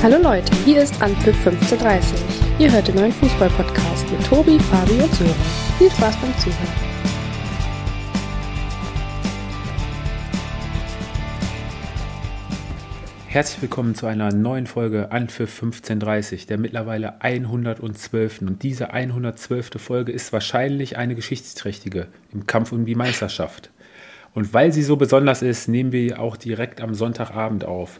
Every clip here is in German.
Hallo Leute, hier ist Anpfiff 1530. Ihr hört den neuen Fußball-Podcast mit Tobi, Fabi und Sören. Viel Spaß beim Zuhören. Herzlich willkommen zu einer neuen Folge Anpfiff 1530, der mittlerweile 112. Und diese 112. Folge ist wahrscheinlich eine geschichtsträchtige im Kampf um die Meisterschaft. Und weil sie so besonders ist, nehmen wir auch direkt am Sonntagabend auf.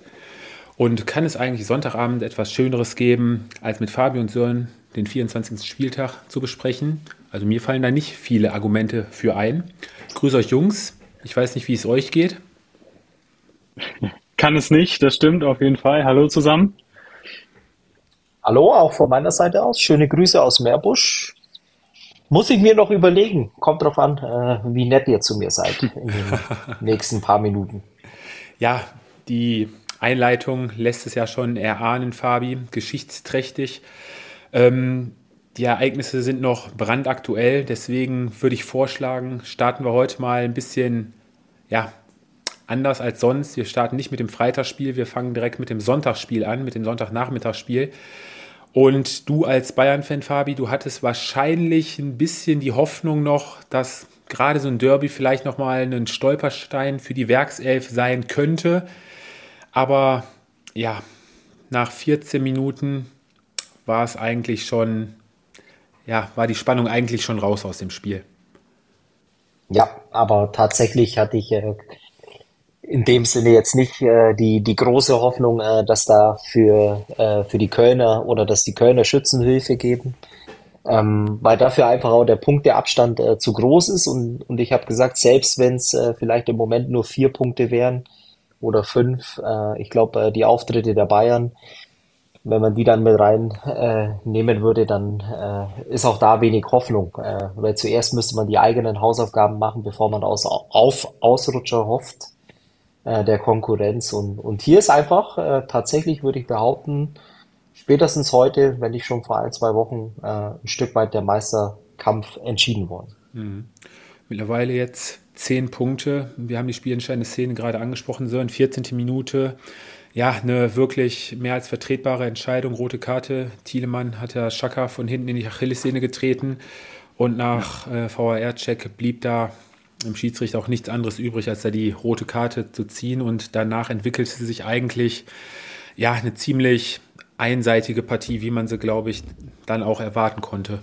Und kann es eigentlich Sonntagabend etwas Schöneres geben, als mit Fabi und Sören den 24. Spieltag zu besprechen? Also mir fallen da nicht viele Argumente für ein. Ich grüße euch Jungs. Ich weiß nicht, wie es euch geht. Kann es nicht, das stimmt auf jeden Fall. Hallo zusammen. Hallo, auch von meiner Seite aus. Schöne Grüße aus Meerbusch. Muss ich mir noch überlegen. Kommt drauf an, äh, wie nett ihr zu mir seid in den nächsten paar Minuten. Ja, die Einleitung lässt es ja schon erahnen, Fabi, geschichtsträchtig. Ähm, die Ereignisse sind noch brandaktuell, deswegen würde ich vorschlagen, starten wir heute mal ein bisschen ja, anders als sonst. Wir starten nicht mit dem Freitagsspiel, wir fangen direkt mit dem Sonntagsspiel an, mit dem Sonntagnachmittagsspiel. Und du als Bayern-Fan, Fabi, du hattest wahrscheinlich ein bisschen die Hoffnung noch, dass gerade so ein Derby vielleicht nochmal ein Stolperstein für die Werkself sein könnte. Aber ja, nach 14 Minuten war es eigentlich schon, ja, war die Spannung eigentlich schon raus aus dem Spiel. Ja, aber tatsächlich hatte ich äh, in dem Sinne jetzt nicht äh, die, die große Hoffnung, äh, dass da für, äh, für die Kölner oder dass die Kölner Schützenhilfe geben, ähm, weil dafür einfach auch der Punkteabstand äh, zu groß ist und, und ich habe gesagt, selbst wenn es äh, vielleicht im Moment nur vier Punkte wären oder fünf, äh, ich glaube, äh, die Auftritte der Bayern, wenn man die dann mit rein äh, würde, dann äh, ist auch da wenig Hoffnung. Äh, weil zuerst müsste man die eigenen Hausaufgaben machen, bevor man aus, auf Ausrutscher hofft äh, der Konkurrenz. Und, und hier ist einfach äh, tatsächlich, würde ich behaupten, spätestens heute, wenn nicht schon vor ein, zwei Wochen, äh, ein Stück weit der Meisterkampf entschieden worden. Mhm. Mittlerweile jetzt zehn Punkte. Wir haben die spielentscheidende Szene gerade angesprochen, so in 14. Minute. Ja, eine wirklich mehr als vertretbare Entscheidung. Rote Karte. Thielemann hat ja Schaka von hinten in die Achillessehne getreten. Und nach äh, VAR-Check blieb da im Schiedsrichter auch nichts anderes übrig, als da die rote Karte zu ziehen. Und danach entwickelte sich eigentlich ja eine ziemlich einseitige Partie, wie man sie, glaube ich, dann auch erwarten konnte.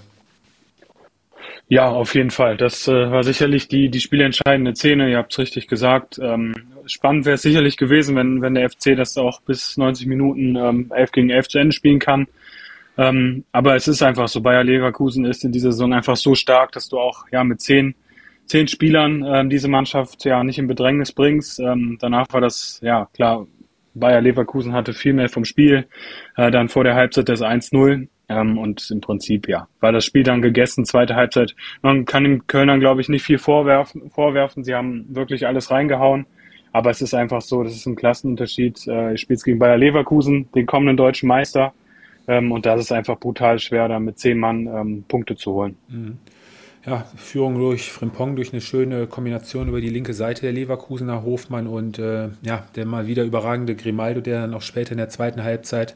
Ja, auf jeden Fall. Das äh, war sicherlich die, die spielentscheidende Szene. Ihr habt es richtig gesagt. Ähm, spannend wäre es sicherlich gewesen, wenn, wenn der FC das auch bis 90 Minuten ähm, 11 gegen 11 zu Ende spielen kann. Ähm, aber es ist einfach so, Bayer Leverkusen ist in dieser Saison einfach so stark, dass du auch ja mit zehn zehn Spielern ähm, diese Mannschaft ja nicht in Bedrängnis bringst. Ähm, danach war das, ja klar, Bayer Leverkusen hatte viel mehr vom Spiel, äh, dann vor der Halbzeit das 1-0 ähm, und im Prinzip, ja, war das Spiel dann gegessen, zweite Halbzeit. Man kann den Kölnern, glaube ich, nicht viel vorwerfen, vorwerfen. Sie haben wirklich alles reingehauen. Aber es ist einfach so, das ist ein Klassenunterschied. Äh, ich spiele gegen Bayer Leverkusen, den kommenden deutschen Meister. Ähm, und das ist einfach brutal schwer, da mit zehn Mann ähm, Punkte zu holen. Mhm ja, Führung durch Frimpong, durch eine schöne Kombination über die linke Seite der Leverkusener Hofmann und äh, ja, der mal wieder überragende Grimaldo, der dann auch später in der zweiten Halbzeit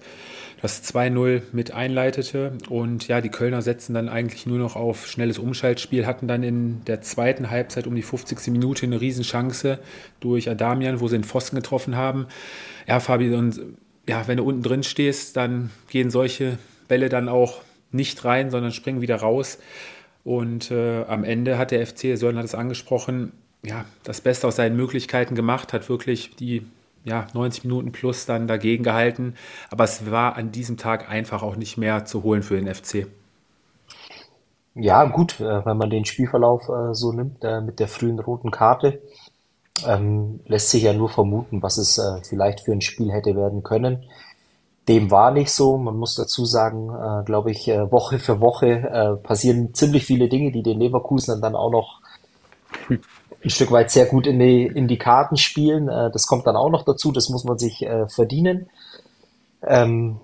das 2-0 mit einleitete. Und ja, die Kölner setzen dann eigentlich nur noch auf schnelles Umschaltspiel, hatten dann in der zweiten Halbzeit um die 50. Minute eine Riesenchance durch Adamian, wo sie den Pfosten getroffen haben. Ja, Fabi, und ja, wenn du unten drin stehst, dann gehen solche Bälle dann auch nicht rein, sondern springen wieder raus. Und äh, am Ende hat der FC, Sören hat es angesprochen, ja, das Beste aus seinen Möglichkeiten gemacht, hat wirklich die ja, 90 Minuten plus dann dagegen gehalten. Aber es war an diesem Tag einfach auch nicht mehr zu holen für den FC. Ja, gut, äh, wenn man den Spielverlauf äh, so nimmt, äh, mit der frühen roten Karte, ähm, lässt sich ja nur vermuten, was es vielleicht für ein Spiel hätte werden können. Dem war nicht so. Man muss dazu sagen, glaube ich, Woche für Woche passieren ziemlich viele Dinge, die den Leverkusen dann auch noch ein Stück weit sehr gut in die, in die Karten spielen. Äh, das kommt dann auch noch dazu. Das muss man sich äh, verdienen. Ähm,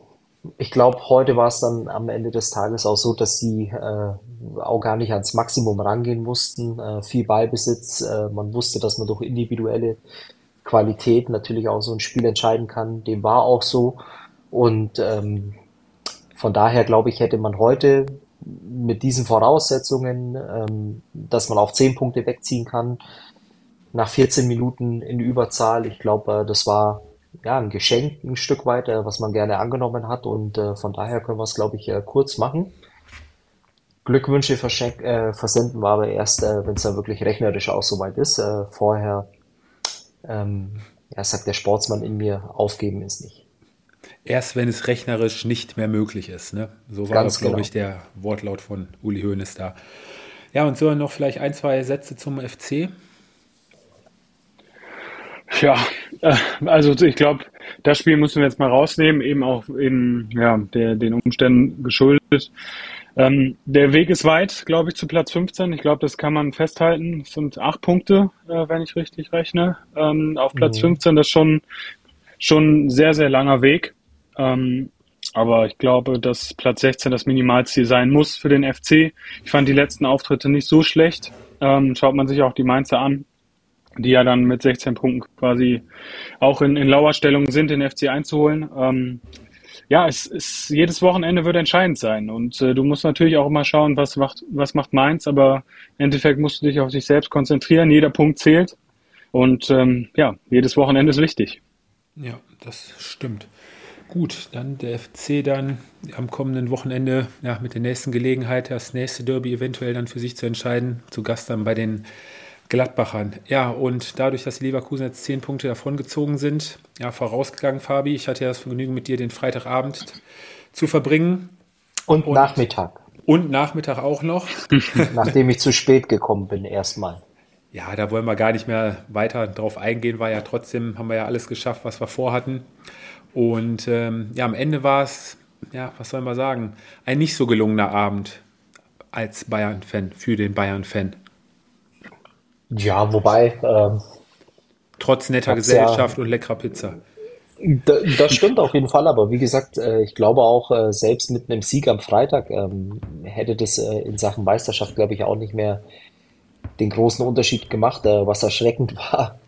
ich glaube, heute war es dann am Ende des Tages auch so, dass sie äh, auch gar nicht ans Maximum rangehen mussten. Viel Ballbesitz. Man wusste, dass man durch individuelle Qualität natürlich auch so ein Spiel entscheiden kann. Dem war auch so. Und ähm, von daher glaube ich, hätte man heute mit diesen Voraussetzungen, ähm, dass man auch zehn Punkte wegziehen kann, nach 14 Minuten in Überzahl. Ich glaube, äh, das war ja ein Geschenk ein Stück weit, äh, was man gerne angenommen hat. Und äh, von daher können wir es, glaube ich, kurz machen. Glückwünsche äh, versenden wir aber erst, äh, wenn es dann wirklich rechnerisch auch soweit ist. Äh, vorher, ähm, ja, sagt der Sportsmann in mir, aufgeben ist nicht. Erst wenn es rechnerisch nicht mehr möglich ist. Ne? So war Ganz das, glaube genau. ich, der Wortlaut von Uli Hoeneß da. Ja, und so noch vielleicht ein, zwei Sätze zum FC. Ja, äh, also ich glaube, das Spiel müssen wir jetzt mal rausnehmen, eben auch in ja, der, den Umständen geschuldet. Ähm, der Weg ist weit, glaube ich, zu Platz 15. Ich glaube, das kann man festhalten. Es sind acht Punkte, äh, wenn ich richtig rechne. Ähm, auf Platz mhm. 15, das ist schon, schon ein sehr, sehr langer Weg. Ähm, aber ich glaube, dass Platz 16 das Minimalziel sein muss für den FC. Ich fand die letzten Auftritte nicht so schlecht. Ähm, schaut man sich auch die Mainzer an, die ja dann mit 16 Punkten quasi auch in, in Lauerstellung sind, den FC einzuholen. Ähm, ja, es ist jedes Wochenende wird entscheidend sein und äh, du musst natürlich auch immer schauen, was macht was macht Mainz, aber im Endeffekt musst du dich auf dich selbst konzentrieren. Jeder Punkt zählt und ähm, ja, jedes Wochenende ist wichtig. Ja, das stimmt. Gut, dann der FC dann am kommenden Wochenende ja, mit der nächsten Gelegenheit, das nächste Derby eventuell dann für sich zu entscheiden. Zu Gast dann bei den Gladbachern. Ja, und dadurch, dass die Leverkusen jetzt zehn Punkte davongezogen sind, ja, vorausgegangen, Fabi. Ich hatte ja das Vergnügen, mit dir den Freitagabend zu verbringen. Und, und Nachmittag. Und Nachmittag auch noch. Nachdem ich zu spät gekommen bin, erstmal. Ja, da wollen wir gar nicht mehr weiter drauf eingehen, war ja trotzdem, haben wir ja alles geschafft, was wir vorhatten. Und ähm, ja, am Ende war es, ja, was soll man sagen, ein nicht so gelungener Abend als Bayern-Fan, für den Bayern-Fan. Ja, wobei. Ähm, Trotz netter Gesellschaft ja, und leckerer Pizza. Das stimmt auf jeden Fall, aber wie gesagt, äh, ich glaube auch, äh, selbst mit einem Sieg am Freitag ähm, hätte das äh, in Sachen Meisterschaft, glaube ich, auch nicht mehr den großen Unterschied gemacht. Was erschreckend war,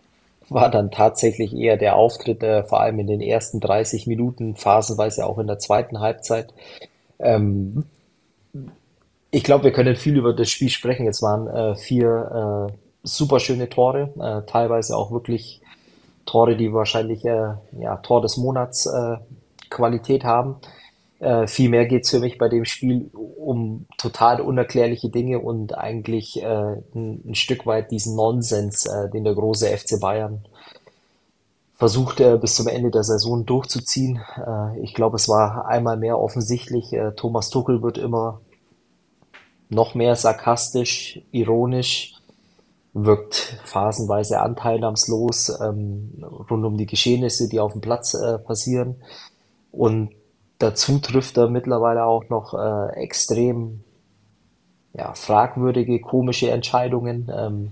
war dann tatsächlich eher der Auftritt, vor allem in den ersten 30 Minuten, phasenweise auch in der zweiten Halbzeit. Ähm, ich glaube, wir können viel über das Spiel sprechen. Es waren vier super schöne Tore, äh, teilweise auch wirklich Tore, die wahrscheinlich äh, ja, Tor des Monats äh, Qualität haben. Äh, viel mehr geht's für mich bei dem Spiel um total unerklärliche Dinge und eigentlich äh, ein, ein Stück weit diesen Nonsens, äh, den der große FC Bayern versucht äh, bis zum Ende der Saison durchzuziehen. Äh, ich glaube, es war einmal mehr offensichtlich, äh, Thomas Tuchel wird immer noch mehr sarkastisch, ironisch, wirkt phasenweise anteilnahmslos ähm, rund um die Geschehnisse, die auf dem Platz passieren. Und dazu trifft er mittlerweile auch noch äh, extrem ja, fragwürdige, komische Entscheidungen. Ähm,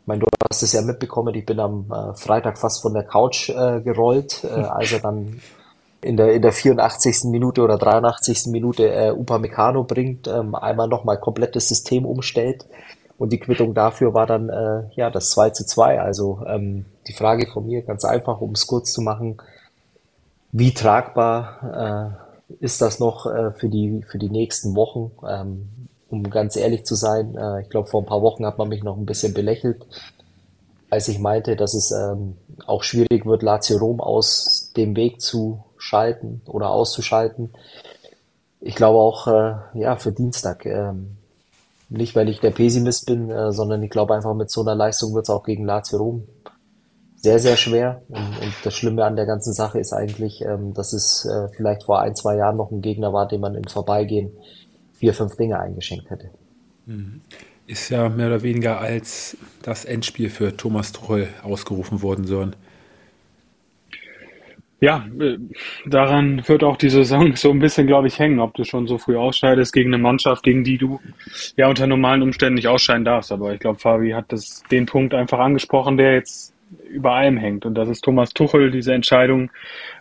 ich meine, du hast es ja mitbekommen, ich bin am äh, Freitag fast von der Couch äh, gerollt, äh, als er dann in der, in der 84. Minute oder 83. Minute äh, Upamecano bringt, ähm, einmal nochmal komplettes System umstellt. Und die Quittung dafür war dann äh, ja das 2 zu 2. Also ähm, die Frage von mir ganz einfach, um es kurz zu machen, wie tragbar äh, ist das noch äh, für, die, für die nächsten Wochen? Ähm, um ganz ehrlich zu sein, äh, ich glaube, vor ein paar Wochen hat man mich noch ein bisschen belächelt, als ich meinte, dass es ähm, auch schwierig wird, Lazio Rom aus dem Weg zu schalten oder auszuschalten. Ich glaube auch, äh, ja, für Dienstag. Ähm, nicht, weil ich der Pessimist bin, äh, sondern ich glaube einfach, mit so einer Leistung wird es auch gegen Lazio Rom sehr, sehr schwer. Und, und, das Schlimme an der ganzen Sache ist eigentlich, ähm, dass es äh, vielleicht vor ein, zwei Jahren noch ein Gegner war, dem man im Vorbeigehen vier, fünf Dinge eingeschenkt hätte. Mhm. Ist ja mehr oder weniger als das Endspiel für Thomas Tuchel ausgerufen worden sollen ja, äh, daran wird auch die Saison so ein bisschen, glaube ich, hängen, ob du schon so früh ausscheidest gegen eine Mannschaft, gegen die du ja unter normalen Umständen nicht ausscheiden darfst. Aber ich glaube, Fabi hat das, den Punkt einfach angesprochen, der jetzt über allem hängt. Und das ist Thomas Tuchel, diese Entscheidung,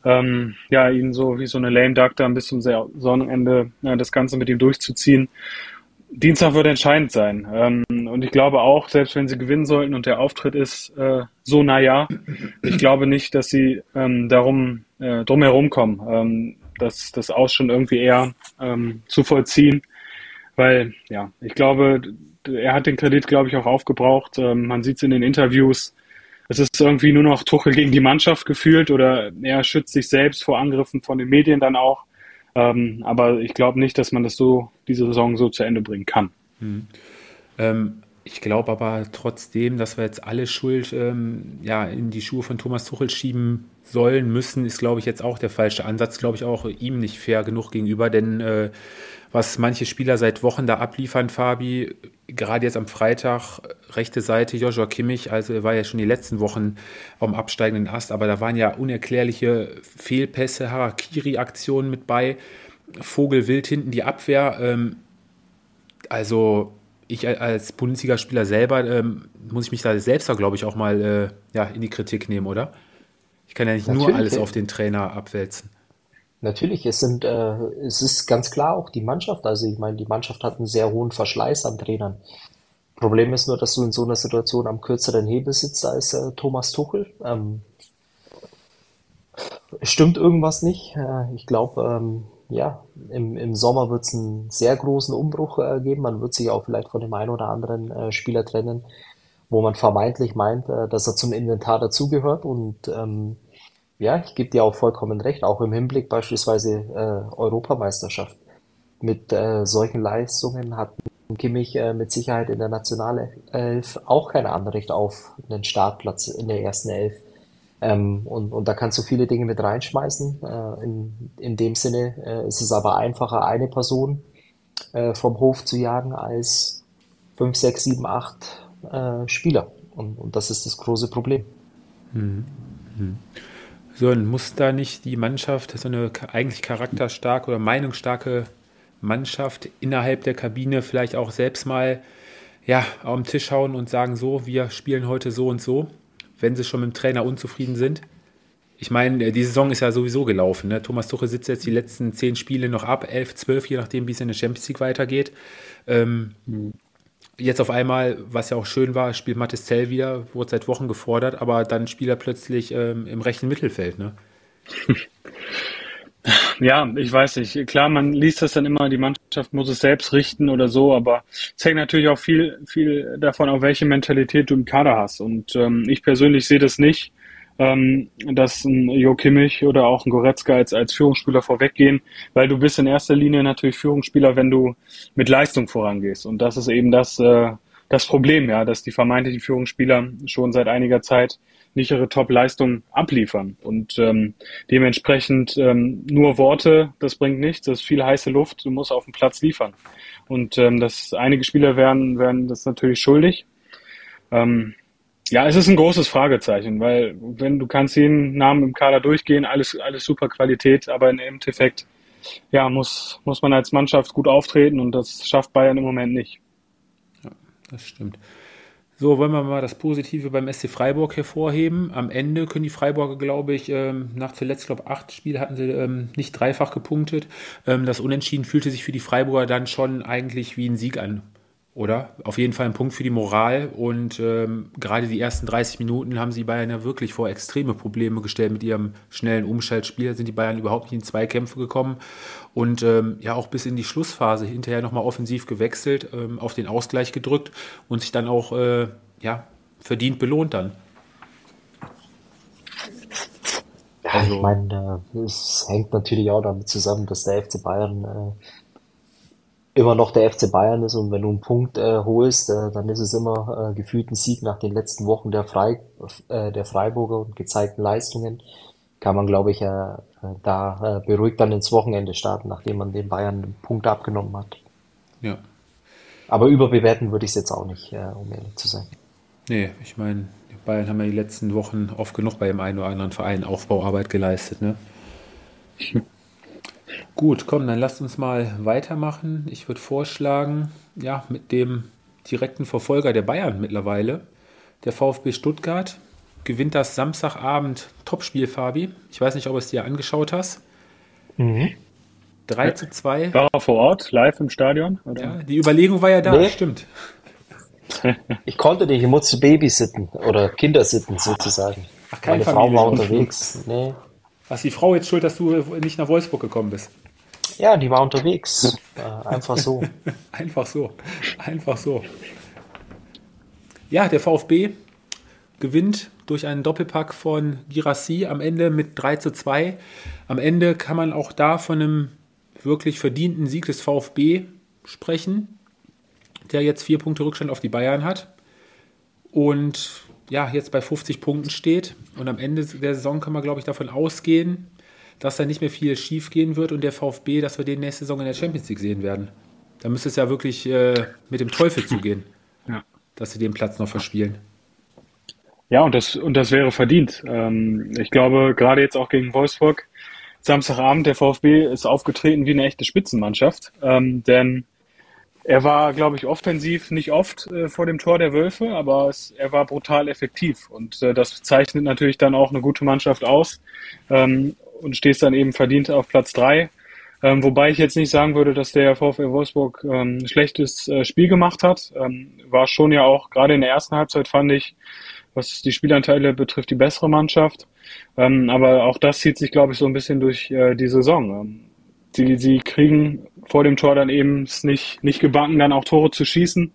ähm, ja, ihn so wie so eine Lame Duck da bis zum Saisonende ja, das Ganze mit ihm durchzuziehen. Dienstag wird entscheidend sein. Ähm, und ich glaube auch, selbst wenn sie gewinnen sollten und der Auftritt ist äh, so naja, ich glaube nicht, dass sie ähm, darum äh, drum herum kommen. Ähm, das, das Aus schon irgendwie eher ähm, zu vollziehen. Weil, ja, ich glaube, er hat den Kredit, glaube ich, auch aufgebraucht. Ähm, man sieht es in den Interviews. Es ist irgendwie nur noch Tuchel gegen die Mannschaft gefühlt oder er schützt sich selbst vor Angriffen von den Medien dann auch. Ähm, aber ich glaube nicht, dass man das so, diese Saison so zu Ende bringen kann. Mhm. Ähm, ich glaube aber trotzdem, dass wir jetzt alle Schuld ähm, ja, in die Schuhe von Thomas Tuchel schieben sollen, müssen, ist, glaube ich, jetzt auch der falsche Ansatz. Glaube ich auch ihm nicht fair genug gegenüber, denn äh, was manche Spieler seit Wochen da abliefern, Fabi, gerade jetzt am Freitag, rechte Seite, Joshua Kimmich, also er war ja schon die letzten Wochen am absteigenden Ast, aber da waren ja unerklärliche Fehlpässe, Harakiri-Aktionen mit bei, Vogel wild hinten die Abwehr. Ähm, also ich als Bundesligaspieler selber ähm, muss ich mich da selbst da, glaube ich, auch mal äh, ja, in die Kritik nehmen, oder? Ich kann ja nicht Natürlich. nur alles auf den Trainer abwälzen. Natürlich, es sind, äh, es ist ganz klar auch die Mannschaft. Also ich meine, die Mannschaft hat einen sehr hohen Verschleiß an Trainern. Problem ist nur, dass du in so einer Situation am kürzeren Hebel sitzt als äh, Thomas Tuchel. Ähm, stimmt irgendwas nicht. Äh, ich glaube, ähm, ja, im, im Sommer wird es einen sehr großen Umbruch äh, geben. Man wird sich auch vielleicht von dem einen oder anderen äh, Spieler trennen, wo man vermeintlich meint, äh, dass er zum Inventar dazugehört. Und ähm, ja, ich gebe dir auch vollkommen recht, auch im Hinblick beispielsweise äh, Europameisterschaft. Mit äh, solchen Leistungen hat Kimmich äh, mit Sicherheit in der Nationalelf auch kein Anrecht auf einen Startplatz in der ersten Elf. Ähm, und, und da kannst du viele Dinge mit reinschmeißen. Äh, in, in dem Sinne äh, ist es aber einfacher, eine Person äh, vom Hof zu jagen, als fünf, sechs, sieben, acht äh, Spieler. Und, und das ist das große Problem. Mhm. Mhm. So, und muss da nicht die Mannschaft, so eine eigentlich charakterstarke oder meinungsstarke Mannschaft innerhalb der Kabine vielleicht auch selbst mal ja, den Tisch hauen und sagen, so, wir spielen heute so und so wenn sie schon mit dem Trainer unzufrieden sind. Ich meine, die Saison ist ja sowieso gelaufen. Ne? Thomas Tuchel sitzt jetzt die letzten zehn Spiele noch ab, elf, zwölf, je nachdem, wie es in der Champions League weitergeht. Ähm, Jetzt auf einmal, was ja auch schön war, spielt Mattes Zell wieder, wurde seit Wochen gefordert, aber dann spielt er plötzlich ähm, im rechten Mittelfeld. Ne? Ja, ich weiß nicht. Klar, man liest das dann immer, die Mannschaft muss es selbst richten oder so, aber es hängt natürlich auch viel, viel davon, auf welche Mentalität du im Kader hast. Und ähm, ich persönlich sehe das nicht, ähm, dass ein Jo Kimmich oder auch ein Goretzka als, als Führungsspieler vorweggehen, weil du bist in erster Linie natürlich Führungsspieler, wenn du mit Leistung vorangehst. Und das ist eben das, äh, das Problem, ja, dass die vermeintlichen Führungsspieler schon seit einiger Zeit nicht ihre Top-Leistung abliefern. Und ähm, dementsprechend ähm, nur Worte, das bringt nichts, das ist viel heiße Luft, du musst auf dem Platz liefern. Und ähm, das einige Spieler werden, werden das natürlich schuldig. Ähm, ja, es ist ein großes Fragezeichen, weil wenn du kannst jeden Namen im Kader durchgehen, alles, alles super Qualität, aber im Endeffekt ja, muss, muss man als Mannschaft gut auftreten und das schafft Bayern im Moment nicht. Ja, das stimmt. So, wollen wir mal das Positive beim SC Freiburg hervorheben. Am Ende können die Freiburger, glaube ich, ähm, nach zuletzt, glaube acht Spiele hatten sie ähm, nicht dreifach gepunktet. Ähm, das Unentschieden fühlte sich für die Freiburger dann schon eigentlich wie ein Sieg an oder? Auf jeden Fall ein Punkt für die Moral. Und ähm, gerade die ersten 30 Minuten haben sie Bayern ja wirklich vor extreme Probleme gestellt mit ihrem schnellen Umschaltspiel. Da sind die Bayern überhaupt nicht in Zweikämpfe gekommen. Und ähm, ja, auch bis in die Schlussphase hinterher nochmal offensiv gewechselt, ähm, auf den Ausgleich gedrückt und sich dann auch äh, ja, verdient belohnt dann. Ja, also, ich meine, es hängt natürlich auch damit zusammen, dass der FC Bayern äh, immer noch der FC Bayern ist und wenn du einen Punkt äh, holst, äh, dann ist es immer äh, gefühlt ein Sieg nach den letzten Wochen der, Frei, äh, der Freiburger und gezeigten Leistungen. Kann man, glaube ich, äh, äh, da äh, beruhigt dann ins Wochenende starten, nachdem man den Bayern einen Punkt abgenommen hat. Ja. Aber überbewerten würde ich es jetzt auch nicht, äh, um ehrlich zu sein. Nee, ich meine, die Bayern haben ja die letzten Wochen oft genug bei dem einen oder anderen Verein Aufbauarbeit geleistet, ne? Gut, komm, dann lasst uns mal weitermachen. Ich würde vorschlagen, ja, mit dem direkten Verfolger der Bayern mittlerweile, der VfB Stuttgart, gewinnt das Samstagabend Topspiel, Fabi. Ich weiß nicht, ob du es dir angeschaut hast. Mhm. 3 zu 2. War er vor Ort, live im Stadion? Oder? Ja, die Überlegung war ja da, nee. stimmt. Ich konnte nicht, ich musste Babysitten oder Kindersitten sozusagen. Ach, kein Meine Frau war unterwegs. Nee. Was die Frau jetzt schuld, dass du nicht nach Wolfsburg gekommen bist? Ja, die war unterwegs. Äh, einfach so. einfach so. Einfach so. Ja, der VfB gewinnt durch einen Doppelpack von Girassi am Ende mit 3 zu 2. Am Ende kann man auch da von einem wirklich verdienten Sieg des VfB sprechen, der jetzt vier Punkte Rückstand auf die Bayern hat und ja, jetzt bei 50 Punkten steht. Und am Ende der Saison kann man, glaube ich, davon ausgehen, dass da nicht mehr viel schief gehen wird und der VfB, dass wir den nächste Saison in der Champions League sehen werden. Da müsste es ja wirklich äh, mit dem Teufel zugehen, ja. dass sie den Platz noch verspielen. Ja, und das, und das wäre verdient. Ähm, ich glaube, gerade jetzt auch gegen Wolfsburg, Samstagabend, der VfB ist aufgetreten wie eine echte Spitzenmannschaft. Ähm, denn er war, glaube ich, offensiv nicht oft äh, vor dem Tor der Wölfe, aber es, er war brutal effektiv. Und äh, das zeichnet natürlich dann auch eine gute Mannschaft aus. Ähm, und stehst dann eben verdient auf Platz drei. Ähm, wobei ich jetzt nicht sagen würde, dass der VfL Wolfsburg ähm, ein schlechtes äh, Spiel gemacht hat. Ähm, war schon ja auch, gerade in der ersten Halbzeit fand ich, was die Spielanteile betrifft, die bessere Mannschaft. Ähm, aber auch das zieht sich, glaube ich, so ein bisschen durch äh, die Saison. Sie, sie kriegen vor dem Tor dann eben nicht, nicht gebacken, dann auch Tore zu schießen.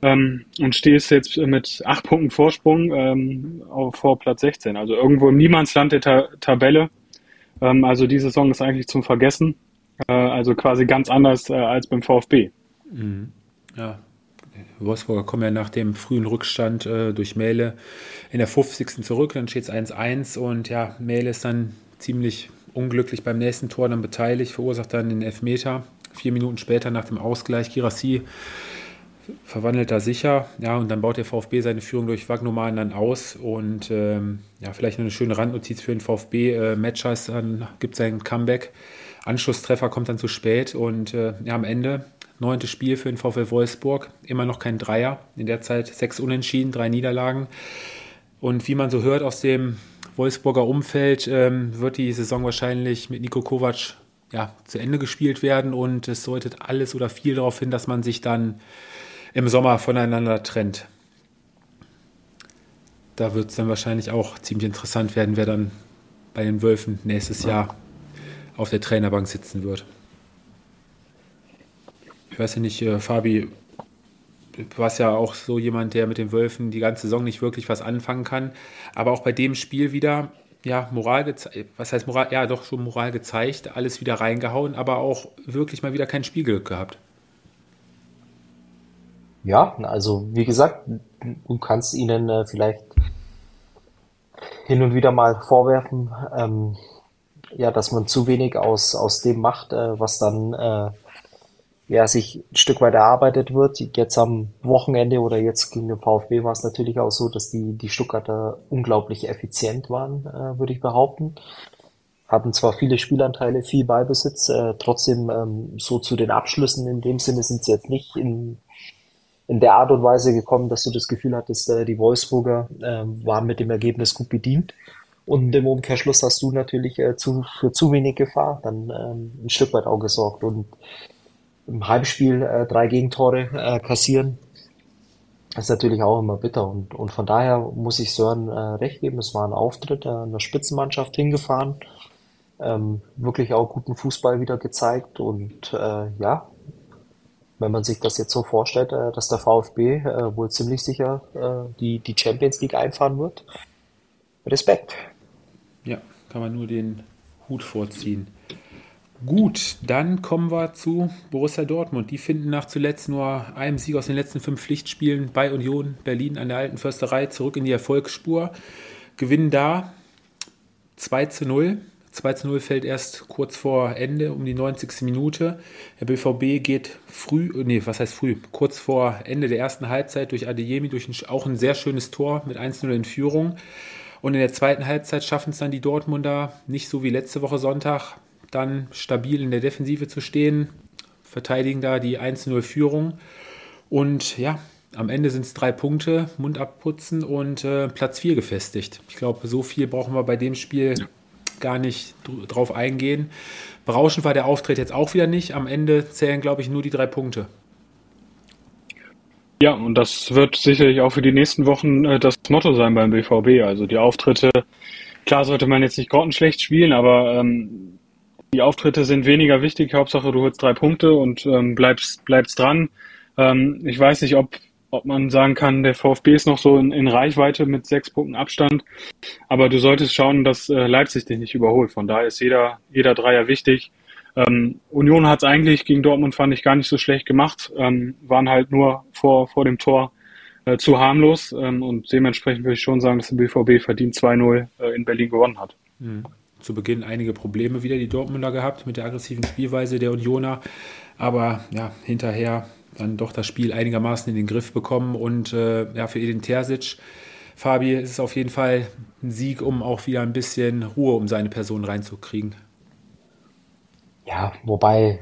Ähm, und stehst jetzt mit acht Punkten Vorsprung ähm, vor Platz 16. Also irgendwo im Niemandsland der Ta Tabelle. Ähm, also die Saison ist eigentlich zum Vergessen. Äh, also quasi ganz anders äh, als beim VfB. Mhm. Ja, Wolfsburger kommen ja nach dem frühen Rückstand äh, durch Mähle in der 50. zurück, dann steht es 1-1 und ja, Mähle ist dann ziemlich unglücklich beim nächsten Tor dann beteiligt, verursacht dann den Elfmeter. Vier Minuten später nach dem Ausgleich Girassi verwandelt er sicher. Ja, und dann baut der VfB seine Führung durch Wagnoman dann aus. Und ähm, ja, vielleicht eine schöne Randnotiz für den VfB. Äh, Matchers dann gibt sein Comeback. Anschlusstreffer kommt dann zu spät und äh, ja, am Ende Neuntes Spiel für den VfL Wolfsburg. Immer noch kein Dreier. In der Zeit sechs Unentschieden, drei Niederlagen. Und wie man so hört aus dem Wolfsburger Umfeld, ähm, wird die Saison wahrscheinlich mit Nico Kovac ja, zu Ende gespielt werden. Und es deutet alles oder viel darauf hin, dass man sich dann im Sommer voneinander trennt. Da wird es dann wahrscheinlich auch ziemlich interessant werden, wer dann bei den Wölfen nächstes Jahr auf der Trainerbank sitzen wird ich weiß ja nicht, äh, Fabi, du warst ja auch so jemand, der mit den Wölfen die ganze Saison nicht wirklich was anfangen kann. Aber auch bei dem Spiel wieder, ja, Moral gezeigt, was heißt Moral? Ja, doch schon Moral gezeigt, alles wieder reingehauen, aber auch wirklich mal wieder kein Spielglück gehabt. Ja, also wie gesagt, du kannst ihnen äh, vielleicht hin und wieder mal vorwerfen, ähm, ja, dass man zu wenig aus, aus dem macht, äh, was dann äh, ja, sich ein Stück weit erarbeitet wird. Jetzt am Wochenende oder jetzt gegen den VfB war es natürlich auch so, dass die, die Stuttgarter unglaublich effizient waren, äh, würde ich behaupten. Hatten zwar viele Spielanteile, viel Ballbesitz, äh, trotzdem ähm, so zu den Abschlüssen in dem Sinne sind sie jetzt nicht in, in der Art und Weise gekommen, dass du das Gefühl hattest, äh, die Wolfsburger äh, waren mit dem Ergebnis gut bedient. Und im Umkehrschluss hast du natürlich äh, zu, für zu wenig Gefahr dann ähm, ein Stück weit auch gesorgt. Und im Heimspiel äh, drei Gegentore äh, kassieren, ist natürlich auch immer bitter. Und, und von daher muss ich Sören äh, recht geben. Es war ein Auftritt äh, einer Spitzenmannschaft hingefahren. Ähm, wirklich auch guten Fußball wieder gezeigt. Und äh, ja, wenn man sich das jetzt so vorstellt, äh, dass der VfB äh, wohl ziemlich sicher äh, die, die Champions League einfahren wird, Respekt. Ja, kann man nur den Hut vorziehen. Gut, dann kommen wir zu Borussia Dortmund. Die finden nach zuletzt nur einem Sieg aus den letzten fünf Pflichtspielen bei Union Berlin an der alten Försterei zurück in die Erfolgsspur. Gewinnen da 2 zu 0. 2 zu 0 fällt erst kurz vor Ende, um die 90. Minute. Der BVB geht früh, nee, was heißt früh? Kurz vor Ende der ersten Halbzeit durch Adeyemi, durch ein, auch ein sehr schönes Tor mit 1-0 in Führung. Und in der zweiten Halbzeit schaffen es dann die Dortmunder nicht so wie letzte Woche Sonntag dann stabil in der Defensive zu stehen, verteidigen da die 1-0-Führung. Und ja, am Ende sind es drei Punkte, Mund abputzen und äh, Platz 4 gefestigt. Ich glaube, so viel brauchen wir bei dem Spiel ja. gar nicht drauf eingehen. Berauschend war der Auftritt jetzt auch wieder nicht. Am Ende zählen, glaube ich, nur die drei Punkte. Ja, und das wird sicherlich auch für die nächsten Wochen äh, das Motto sein beim BVB. Also die Auftritte klar sollte man jetzt nicht grottenschlecht spielen, aber ähm, die Auftritte sind weniger wichtig. Hauptsache, du holst drei Punkte und ähm, bleibst, bleibst dran. Ähm, ich weiß nicht, ob, ob man sagen kann, der VfB ist noch so in, in Reichweite mit sechs Punkten Abstand. Aber du solltest schauen, dass äh, Leipzig dich nicht überholt. Von daher ist jeder, jeder Dreier wichtig. Ähm, Union hat es eigentlich gegen Dortmund, fand ich, gar nicht so schlecht gemacht. Ähm, waren halt nur vor, vor dem Tor äh, zu harmlos. Ähm, und dementsprechend würde ich schon sagen, dass der BVB verdient 2-0 äh, in Berlin gewonnen hat. Mhm. Zu Beginn einige Probleme wieder die Dortmunder gehabt mit der aggressiven Spielweise der Unioner. Aber ja, hinterher dann doch das Spiel einigermaßen in den Griff bekommen. Und äh, ja, für Edin Terzic, Fabi, ist es auf jeden Fall ein Sieg, um auch wieder ein bisschen Ruhe um seine Person reinzukriegen. Ja, wobei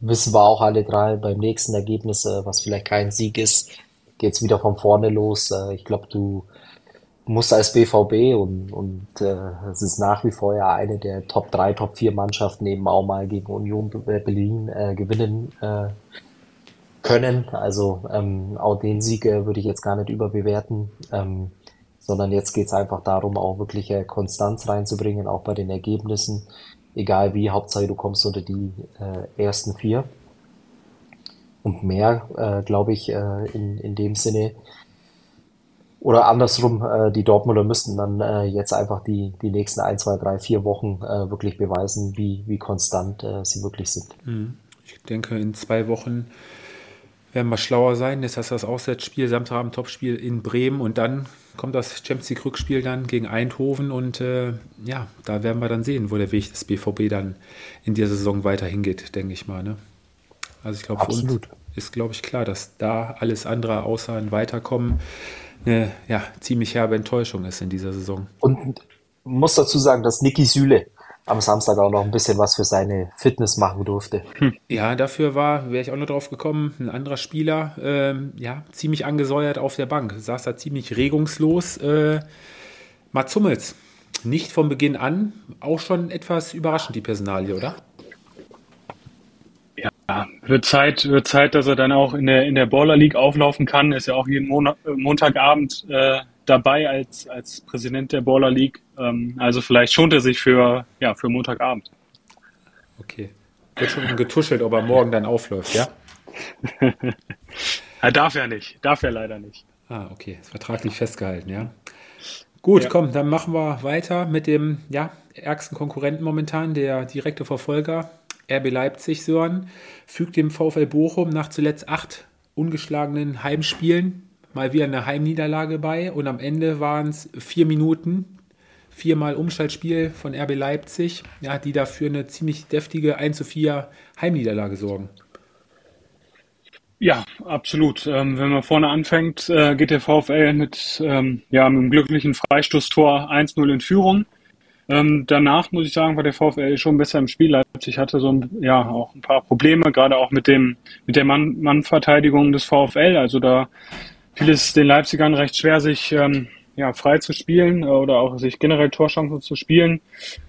wissen wir auch alle drei beim nächsten Ergebnis, äh, was vielleicht kein Sieg ist, geht es wieder von vorne los. Äh, ich glaube, du musst als BVB und, und äh, es ist nach wie vor ja eine der Top 3, Top 4 Mannschaften eben auch mal gegen Union Berlin äh, gewinnen äh, können. Also ähm, auch den Sieg äh, würde ich jetzt gar nicht überbewerten, ähm, sondern jetzt geht es einfach darum, auch wirklich äh, Konstanz reinzubringen, auch bei den Ergebnissen egal wie, Hauptsache du kommst unter die äh, ersten vier. Und mehr, äh, glaube ich, äh, in, in dem Sinne. Oder andersrum, äh, die Dortmunder müssten dann äh, jetzt einfach die, die nächsten ein, zwei, drei, vier Wochen äh, wirklich beweisen, wie, wie konstant äh, sie wirklich sind. Mhm. Ich denke, in zwei Wochen werden wir schlauer sein. Jetzt hast du das Auswärtsspiel, Samstagabend Topspiel in Bremen und dann kommt das Champions League Rückspiel dann gegen Eindhoven und äh, ja, da werden wir dann sehen, wo der Weg des BVB dann in der Saison weiter hingeht, denke ich mal. Ne? Also ich glaube, für uns ist, glaube ich, klar, dass da alles andere außer ein Weiterkommen eine ja, ziemlich herbe Enttäuschung ist in dieser Saison. Und muss dazu sagen, dass Niki Süle am Samstag auch noch ein bisschen was für seine Fitness machen durfte. Hm. Ja, dafür war, wäre ich auch noch drauf gekommen, ein anderer Spieler, ähm, ja, ziemlich angesäuert auf der Bank, saß da ziemlich regungslos. Äh, Mats Hummels, nicht von Beginn an, auch schon etwas überraschend, die Personalie, oder? Ja, wird Zeit, wird Zeit, dass er dann auch in der, in der Baller League auflaufen kann. Ist ja auch jeden Monat, Montagabend äh, dabei als, als Präsident der Baller League. Ähm, also vielleicht schont er sich für, ja, für Montagabend. Okay. Wird schon getuschelt, ob er morgen dann aufläuft, ja? er darf ja nicht. Darf ja leider nicht. Ah, okay. Ist vertraglich festgehalten, ja. Gut, ja. komm, dann machen wir weiter mit dem ja, ärgsten Konkurrenten momentan, der direkte Verfolger, RB Leipzig, Sören, fügt dem VfL Bochum nach zuletzt acht ungeschlagenen Heimspielen mal wieder eine Heimniederlage bei und am Ende waren es vier Minuten, viermal Umschaltspiel von RB Leipzig, ja, die dafür eine ziemlich deftige 1 zu 4 Heimniederlage sorgen. Ja, absolut. Ähm, wenn man vorne anfängt, äh, geht der VfL mit, ähm, ja, mit einem glücklichen Freistoßtor 1-0 in Führung. Ähm, danach muss ich sagen, war der VfL schon besser im Spiel. Leipzig hatte so ein, ja auch ein paar Probleme, gerade auch mit dem mit der Mann, Mannverteidigung des VfL. Also da fiel es den Leipzigern recht schwer, sich ähm, ja, frei zu spielen äh, oder auch sich generell Torchancen zu spielen.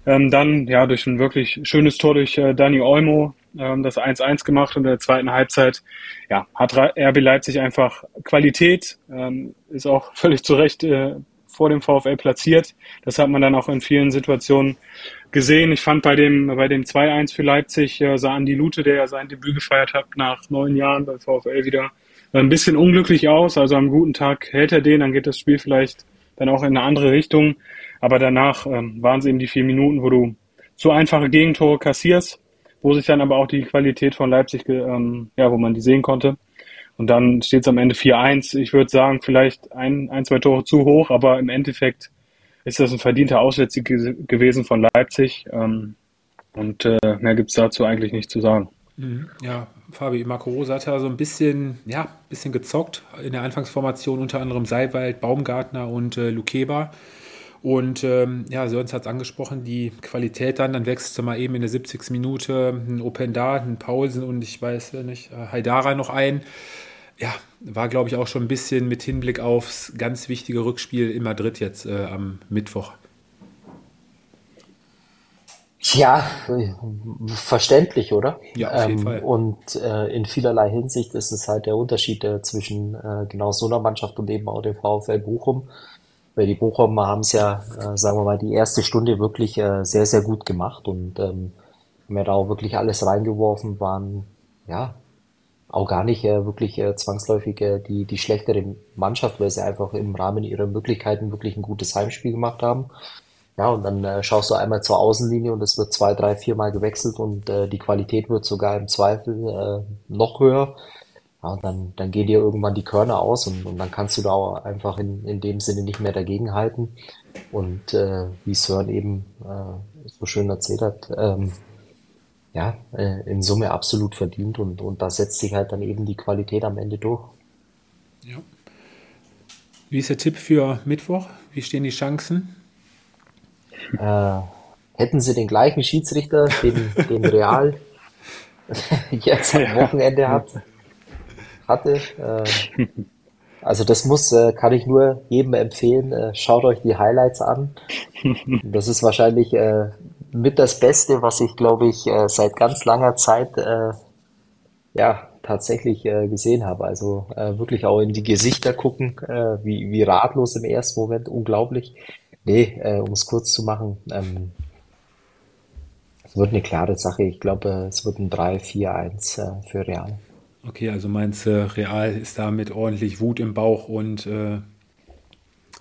Ähm, dann ja durch ein wirklich schönes Tor durch äh, Dani Olmo ähm, das 1-1 gemacht und in der zweiten Halbzeit ja, hat RB Leipzig einfach Qualität, ähm, ist auch völlig zu Recht äh, vor dem VfL platziert. Das hat man dann auch in vielen Situationen gesehen. Ich fand bei dem, bei dem 2-1 für Leipzig äh, sah Andi Lute, der ja sein Debüt gefeiert hat nach neun Jahren beim VfL wieder ein bisschen unglücklich aus. Also am guten Tag hält er den, dann geht das Spiel vielleicht dann auch in eine andere Richtung. Aber danach ähm, waren es eben die vier Minuten, wo du so einfache Gegentore kassierst, wo sich dann aber auch die Qualität von Leipzig, ähm, ja, wo man die sehen konnte. Und dann steht es am Ende 4-1. Ich würde sagen, vielleicht ein, ein, zwei Tore zu hoch, aber im Endeffekt ist das ein verdienter Auswärtssieg gewesen von Leipzig. Ähm, und äh, mehr gibt's dazu eigentlich nicht zu sagen. Mhm. Ja, Fabi, Marco Rosa hat ja so ein bisschen, ja, bisschen gezockt in der Anfangsformation, unter anderem Seiwald, Baumgartner und äh, Lukeba. Und ähm, ja, Sörens hat es angesprochen, die Qualität dann, dann wechselte mal eben in der 70. Minute ein Openda, ein Paulsen und ich weiß nicht, äh, Haidara noch ein. Ja, war glaube ich auch schon ein bisschen mit Hinblick aufs ganz wichtige Rückspiel in Madrid jetzt äh, am Mittwoch. Ja, verständlich, oder? Ja, auf jeden ähm, Fall. Und äh, in vielerlei Hinsicht ist es halt der Unterschied äh, zwischen äh, genau so einer Mannschaft und eben auch dem VfL Bochum. weil die Bochumer haben es ja, äh, sagen wir mal, die erste Stunde wirklich äh, sehr, sehr gut gemacht und ähm, haben ja da auch wirklich alles reingeworfen, waren ja auch gar nicht äh, wirklich äh, zwangsläufig äh, die, die schlechtere Mannschaft, weil sie einfach im Rahmen ihrer Möglichkeiten wirklich ein gutes Heimspiel gemacht haben. Ja, und dann äh, schaust du einmal zur Außenlinie und es wird zwei, drei, viermal gewechselt und äh, die Qualität wird sogar im Zweifel äh, noch höher. Ja, und dann, dann gehen dir irgendwann die Körner aus und, und dann kannst du da auch einfach in, in dem Sinne nicht mehr dagegenhalten. Und äh, wie Sören eben äh, so schön erzählt hat, ähm, ja, äh, in Summe absolut verdient und, und da setzt sich halt dann eben die Qualität am Ende durch. Ja. Wie ist der Tipp für Mittwoch? Wie stehen die Chancen? Äh, hätten sie den gleichen Schiedsrichter, den, den Real jetzt am Wochenende hat, hatte, äh, also das muss, äh, kann ich nur jedem empfehlen, äh, schaut euch die Highlights an. Das ist wahrscheinlich äh, mit das Beste, was ich, glaube ich, äh, seit ganz langer Zeit äh, ja tatsächlich äh, gesehen habe. Also äh, wirklich auch in die Gesichter gucken, äh, wie, wie ratlos im ersten Moment, unglaublich. Nee, äh, um es kurz zu machen, ähm, es wird eine klare Sache. Ich glaube, es wird ein 3-4-1 äh, für Real. Okay, also meinst du, Real ist da mit ordentlich Wut im Bauch und äh,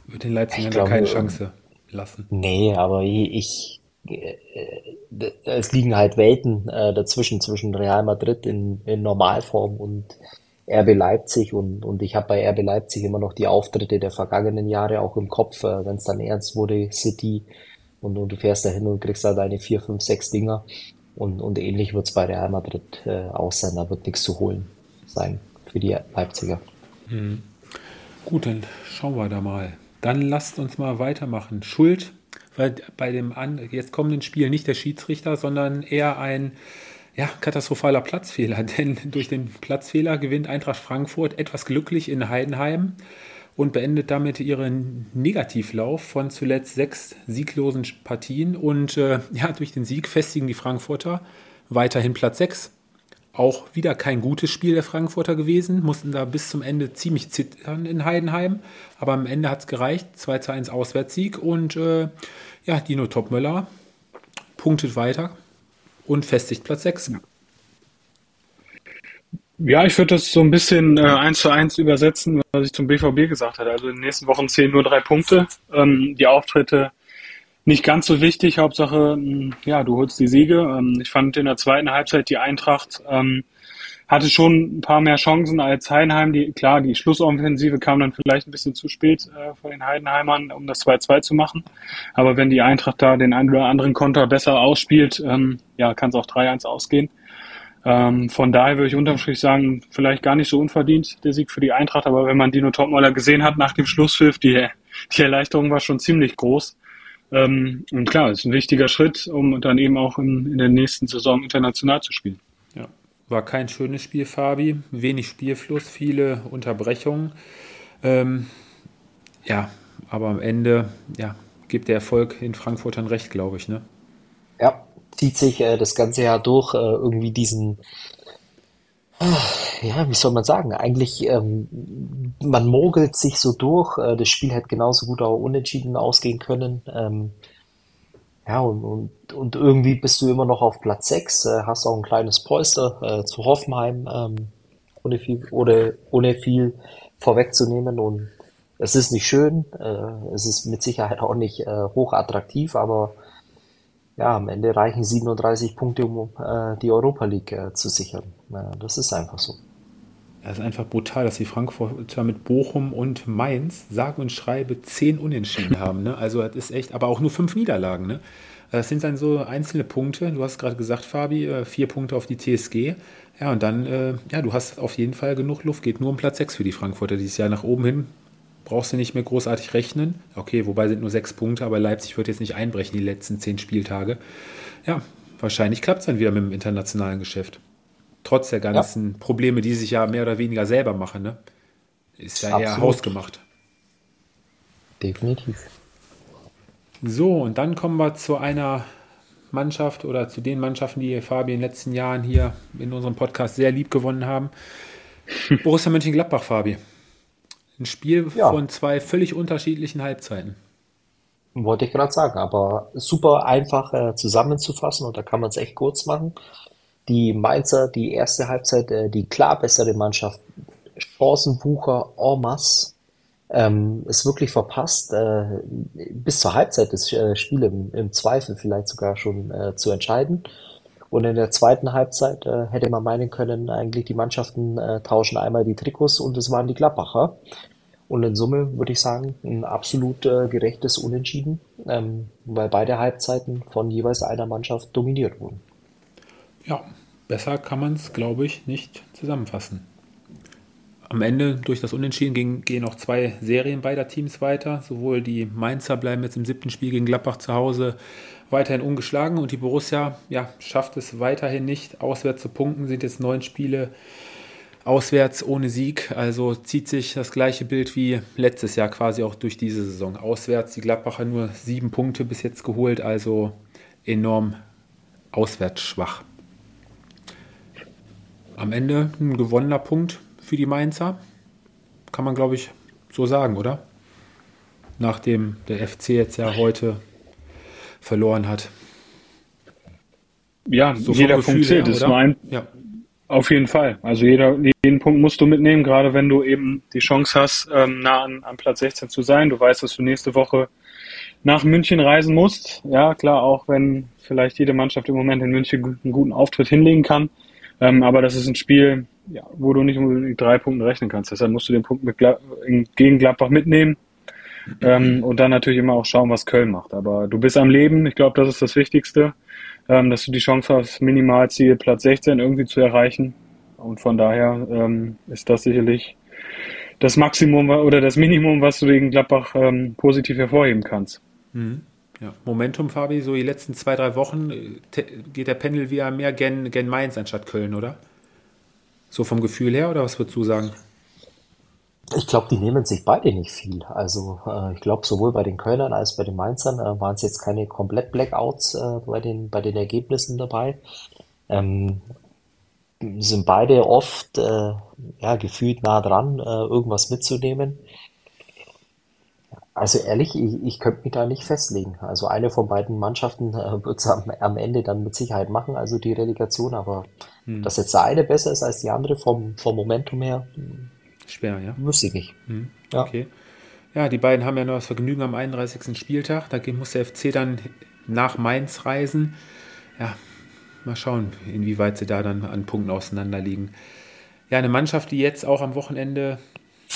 wird den Leipzigern keine Chance lassen? Nee, aber ich, äh, es liegen halt Welten äh, dazwischen, zwischen Real Madrid in, in Normalform und RB Leipzig und, und ich habe bei RB Leipzig immer noch die Auftritte der vergangenen Jahre auch im Kopf, äh, wenn es dann ernst wurde, City und, und du fährst da hin und kriegst da deine vier, fünf, sechs Dinger und, und ähnlich wird es bei Real Madrid äh, auch sein, da wird nichts zu holen sein für die Leipziger. Mhm. Gut, dann schauen wir da mal. Dann lasst uns mal weitermachen. Schuld, bei dem an, jetzt kommenden Spiel nicht der Schiedsrichter, sondern eher ein ja, katastrophaler Platzfehler. Denn durch den Platzfehler gewinnt Eintracht Frankfurt etwas glücklich in Heidenheim und beendet damit ihren Negativlauf von zuletzt sechs sieglosen Partien. Und äh, ja, durch den Sieg festigen die Frankfurter weiterhin Platz 6 auch wieder kein gutes Spiel der Frankfurter gewesen, mussten da bis zum Ende ziemlich zittern in Heidenheim, aber am Ende hat es gereicht, 2 zu 1 Auswärtssieg und äh, ja, Dino Topmöller punktet weiter und festigt Platz 6. Ja, ich würde das so ein bisschen äh, eins zu eins übersetzen, was ich zum BVB gesagt hatte. Also in den nächsten Wochen zählen nur drei Punkte. Ähm, die Auftritte nicht ganz so wichtig. Hauptsache, hm, ja, du holst die Siege. Ähm, ich fand in der zweiten Halbzeit die Eintracht ähm, hatte schon ein paar mehr Chancen als Heidenheim. Die, klar, die Schlussoffensive kam dann vielleicht ein bisschen zu spät äh, von den Heidenheimern, um das 2-2 zu machen. Aber wenn die Eintracht da den einen oder anderen Konter besser ausspielt, ähm, ja, kann es auch 3-1 ausgehen. Ähm, von daher würde ich unterm Strich sagen, vielleicht gar nicht so unverdient der Sieg für die Eintracht. Aber wenn man Dino Topmoller gesehen hat nach dem Schlusspfiff, die, die Erleichterung war schon ziemlich groß. Ähm, und klar, ist ein wichtiger Schritt, um dann eben auch in, in der nächsten Saison international zu spielen. Ja, war kein schönes Spiel, Fabi. Wenig Spielfluss, viele Unterbrechungen. Ähm, ja, aber am Ende ja, gibt der Erfolg in Frankfurt dann recht, glaube ich. Ne? Ja, zieht sich äh, das ganze Jahr durch, äh, irgendwie diesen ja, wie soll man sagen? Eigentlich, ähm, man mogelt sich so durch. Äh, das Spiel hätte genauso gut auch unentschieden ausgehen können. Ähm, ja, und, und, und irgendwie bist du immer noch auf Platz 6, äh, hast auch ein kleines Polster äh, zu Hoffenheim, ähm, ohne viel, oder, ohne viel vorwegzunehmen. Und es ist nicht schön, äh, es ist mit Sicherheit auch nicht äh, hoch attraktiv, aber ja, am Ende reichen 37 Punkte, um äh, die Europa League äh, zu sichern. Ja, das ist einfach so. Das ist einfach brutal, dass die Frankfurter mit Bochum und Mainz sage und schreibe zehn Unentschieden haben. Ne? Also das ist echt, aber auch nur fünf Niederlagen. Ne? Das sind dann so einzelne Punkte. Du hast gerade gesagt, Fabi, äh, vier Punkte auf die TSG. Ja, und dann, äh, ja, du hast auf jeden Fall genug Luft. Geht nur um Platz 6 für die Frankfurter dieses Jahr nach oben hin brauchst du nicht mehr großartig rechnen. Okay, wobei sind nur sechs Punkte, aber Leipzig wird jetzt nicht einbrechen die letzten zehn Spieltage. Ja, wahrscheinlich klappt es dann wieder mit dem internationalen Geschäft. Trotz der ganzen ja. Probleme, die sich ja mehr oder weniger selber machen. Ne? Ist ja Absolut. eher hausgemacht. Definitiv. So, und dann kommen wir zu einer Mannschaft oder zu den Mannschaften, die Fabi in den letzten Jahren hier in unserem Podcast sehr lieb gewonnen haben. Borussia Mönchengladbach, Fabi Ein Spiel ja. von zwei völlig unterschiedlichen Halbzeiten. Wollte ich gerade sagen, aber super einfach äh, zusammenzufassen und da kann man es echt kurz machen. Die Mainzer, die erste Halbzeit, äh, die klar bessere Mannschaft, Chancenwucher en masse, ähm, ist wirklich verpasst, äh, bis zur Halbzeit das äh, Spiel im, im Zweifel vielleicht sogar schon äh, zu entscheiden. Und in der zweiten Halbzeit äh, hätte man meinen können, eigentlich die Mannschaften äh, tauschen einmal die Trikots und es waren die Gladbacher. Und in Summe würde ich sagen, ein absolut äh, gerechtes Unentschieden, ähm, weil beide Halbzeiten von jeweils einer Mannschaft dominiert wurden. Ja, besser kann man es, glaube ich, nicht zusammenfassen. Am Ende durch das Unentschieden gehen, gehen auch zwei Serien beider Teams weiter. Sowohl die Mainzer bleiben jetzt im siebten Spiel gegen Gladbach zu Hause weiterhin ungeschlagen und die Borussia ja, schafft es weiterhin nicht, auswärts zu punkten, sind jetzt neun Spiele auswärts ohne Sieg. Also zieht sich das gleiche Bild wie letztes Jahr quasi auch durch diese Saison. Auswärts die Gladbacher nur sieben Punkte bis jetzt geholt, also enorm auswärts schwach. Am Ende ein gewonnener Punkt für die Mainzer. Kann man, glaube ich, so sagen, oder? Nachdem der FC jetzt ja heute verloren hat. Ja, so jeder Punkt zählt. Ist nur ein, ja. Auf jeden Fall. Also jeder, jeden Punkt musst du mitnehmen, gerade wenn du eben die Chance hast, ähm, nah an, an Platz 16 zu sein. Du weißt, dass du nächste Woche nach München reisen musst. Ja, klar, auch wenn vielleicht jede Mannschaft im Moment in München einen guten Auftritt hinlegen kann. Ähm, aber das ist ein Spiel, ja, wo du nicht unbedingt drei Punkte rechnen kannst. Deshalb musst du den Punkt mit Gla gegen Gladbach mitnehmen. Ähm, und dann natürlich immer auch schauen, was Köln macht. Aber du bist am Leben. Ich glaube, das ist das Wichtigste ähm, dass du die Chance hast, Minimalziel Platz 16 irgendwie zu erreichen. Und von daher ähm, ist das sicherlich das Maximum oder das Minimum, was du gegen Gladbach ähm, positiv hervorheben kannst. Mhm. Ja. Momentum, Fabi, so die letzten zwei, drei Wochen äh, geht der Pendel wieder mehr gen, gen Mainz anstatt Köln, oder? So vom Gefühl her, oder was würdest du sagen? Ich glaube, die nehmen sich beide nicht viel. Also äh, ich glaube, sowohl bei den Kölnern als bei den Mainzern äh, waren es jetzt keine komplett Blackouts äh, bei den, bei den Ergebnissen dabei. Ähm, sind beide oft äh, ja, gefühlt nah dran, äh, irgendwas mitzunehmen. Also ehrlich, ich, ich könnte mich da nicht festlegen. Also eine von beiden Mannschaften äh, wird es am, am Ende dann mit Sicherheit machen, also die Relegation, aber hm. dass jetzt der eine besser ist als die andere vom, vom Momentum her, Schwer, ja. Wüsste ich nicht. Hm, ja. Okay. Ja, die beiden haben ja noch das Vergnügen am 31. Spieltag. Da muss der FC dann nach Mainz reisen. Ja, mal schauen, inwieweit sie da dann an Punkten auseinander liegen. Ja, eine Mannschaft, die jetzt auch am Wochenende,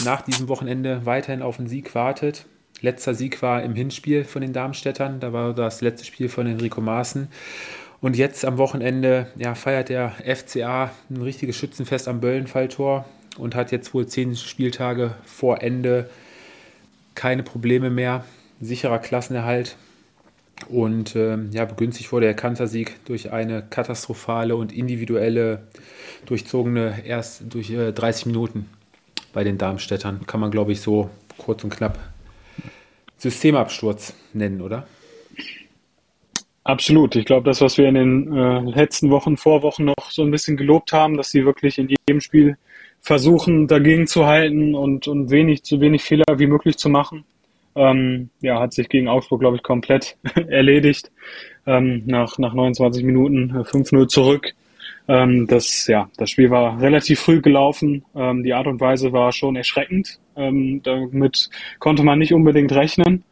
nach diesem Wochenende, weiterhin auf den Sieg wartet. Letzter Sieg war im Hinspiel von den Darmstädtern. Da war das letzte Spiel von Enrico Maaßen. Und jetzt am Wochenende ja, feiert der FCA ein richtiges Schützenfest am Böllenfalltor und hat jetzt wohl zehn Spieltage vor Ende keine Probleme mehr. Sicherer Klassenerhalt und ähm, ja, begünstigt wurde der Kantersieg durch eine katastrophale und individuelle durchzogene erst durch äh, 30 Minuten bei den Darmstädtern. Kann man, glaube ich, so kurz und knapp Systemabsturz nennen, oder? Absolut. Ich glaube, das, was wir in den äh, letzten Wochen, Vorwochen noch so ein bisschen gelobt haben, dass sie wirklich in jedem Spiel versuchen, dagegen zu halten und, und wenig, zu wenig Fehler wie möglich zu machen. Ähm, ja, hat sich gegen Augsburg, glaube ich, komplett erledigt. Ähm, nach, nach 29 Minuten 5-0 zurück. Ähm, das, ja, das Spiel war relativ früh gelaufen. Ähm, die Art und Weise war schon erschreckend. Ähm, damit konnte man nicht unbedingt rechnen.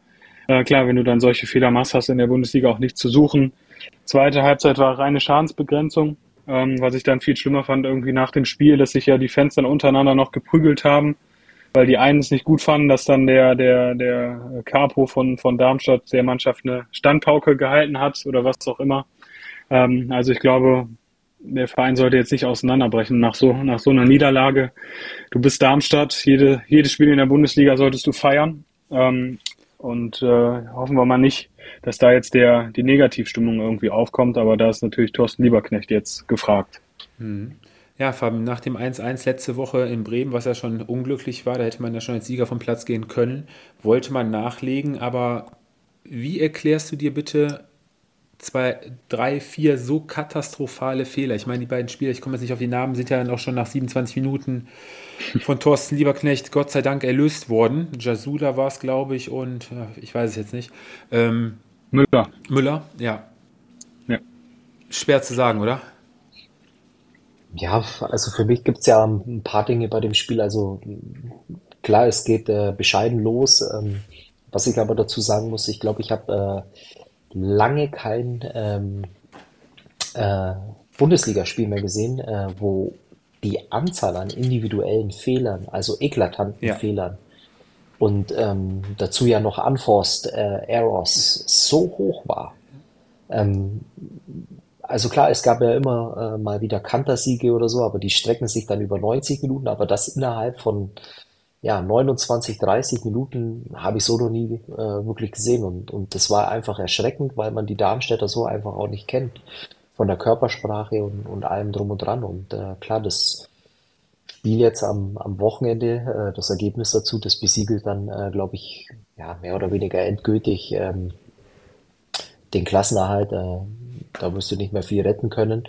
Äh, klar, wenn du dann solche Fehler machst, hast du in der Bundesliga auch nichts zu suchen. Zweite Halbzeit war reine Schadensbegrenzung. Ähm, was ich dann viel schlimmer fand, irgendwie nach dem Spiel, dass sich ja die Fans dann untereinander noch geprügelt haben, weil die einen es nicht gut fanden, dass dann der, der, der Capo von, von Darmstadt der Mannschaft eine Standpauke gehalten hat oder was auch immer. Ähm, also ich glaube, der Verein sollte jetzt nicht auseinanderbrechen nach so, nach so einer Niederlage. Du bist Darmstadt, jede, jedes Spiel in der Bundesliga solltest du feiern. Ähm, und äh, hoffen wir mal nicht, dass da jetzt der, die Negativstimmung irgendwie aufkommt, aber da ist natürlich Thorsten Lieberknecht jetzt gefragt. Mhm. Ja, Fabian, nach dem 1-1 letzte Woche in Bremen, was ja schon unglücklich war, da hätte man ja schon als Sieger vom Platz gehen können, wollte man nachlegen, aber wie erklärst du dir bitte zwei, drei, vier so katastrophale Fehler. Ich meine, die beiden Spieler, ich komme jetzt nicht auf die Namen, sind ja dann auch schon nach 27 Minuten von Thorsten Lieberknecht Gott sei Dank erlöst worden. Jasuda war es, glaube ich, und ich weiß es jetzt nicht. Ähm, Müller. Müller, ja. ja. Schwer zu sagen, oder? Ja, also für mich gibt es ja ein paar Dinge bei dem Spiel. Also klar, es geht äh, bescheiden los. Ähm, was ich aber dazu sagen muss, ich glaube, ich habe äh, lange kein ähm, äh, Bundesligaspiel mehr gesehen, äh, wo die Anzahl an individuellen Fehlern, also eklatanten ja. Fehlern und ähm, dazu ja noch Unforced äh, Errors so hoch war. Ähm, also klar, es gab ja immer äh, mal wieder Kantersiege oder so, aber die strecken sich dann über 90 Minuten, aber das innerhalb von ja, 29, 30 Minuten habe ich so noch nie äh, wirklich gesehen und, und das war einfach erschreckend, weil man die Darmstädter so einfach auch nicht kennt von der Körpersprache und, und allem drum und dran und äh, klar, das Spiel jetzt am, am Wochenende, äh, das Ergebnis dazu, das besiegelt dann, äh, glaube ich, ja, mehr oder weniger endgültig ähm, den Klassenerhalt. Äh, da wirst du nicht mehr viel retten können.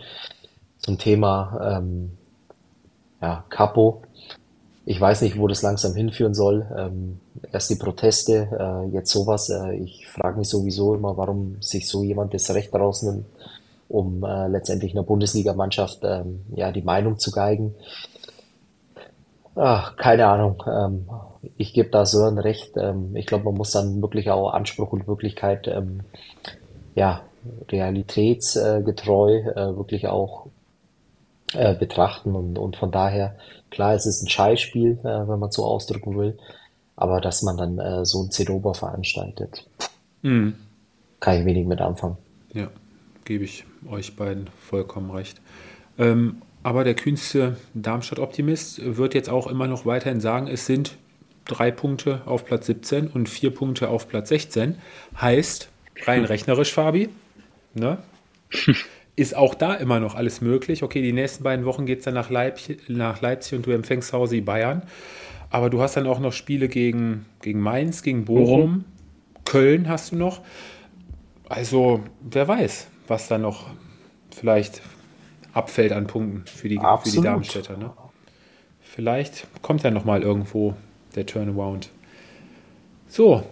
Zum Thema ähm, ja, Capo, ich weiß nicht, wo das langsam hinführen soll. Ähm, erst die Proteste, äh, jetzt sowas. Äh, ich frage mich sowieso immer, warum sich so jemand das Recht rausnimmt, um äh, letztendlich einer Bundesligamannschaft ähm, ja die Meinung zu geigen. Ach, keine Ahnung. Ähm, ich gebe da Sören recht. Ähm, ich glaube, man muss dann wirklich auch Anspruch und Wirklichkeit, ähm, ja, realitätsgetreu äh, wirklich auch äh, betrachten und, und von daher Klar, es ist ein Scheißspiel, äh, wenn man so ausdrücken will, aber dass man dann äh, so ein Zinnober veranstaltet, mhm. kann ich wenig mit anfangen. Ja, gebe ich euch beiden vollkommen recht. Ähm, aber der kühnste Darmstadt-Optimist wird jetzt auch immer noch weiterhin sagen, es sind drei Punkte auf Platz 17 und vier Punkte auf Platz 16. Heißt, rein rechnerisch, Fabi, ne? ist auch da immer noch alles möglich. Okay, die nächsten beiden Wochen geht es dann nach, Leip nach Leipzig und du empfängst zu Hause die Bayern. Aber du hast dann auch noch Spiele gegen, gegen Mainz, gegen Bochum, Köln hast du noch. Also, wer weiß, was da noch vielleicht abfällt an Punkten für die, für die Darmstädter. Ne? Vielleicht kommt ja noch mal irgendwo der Turnaround. So,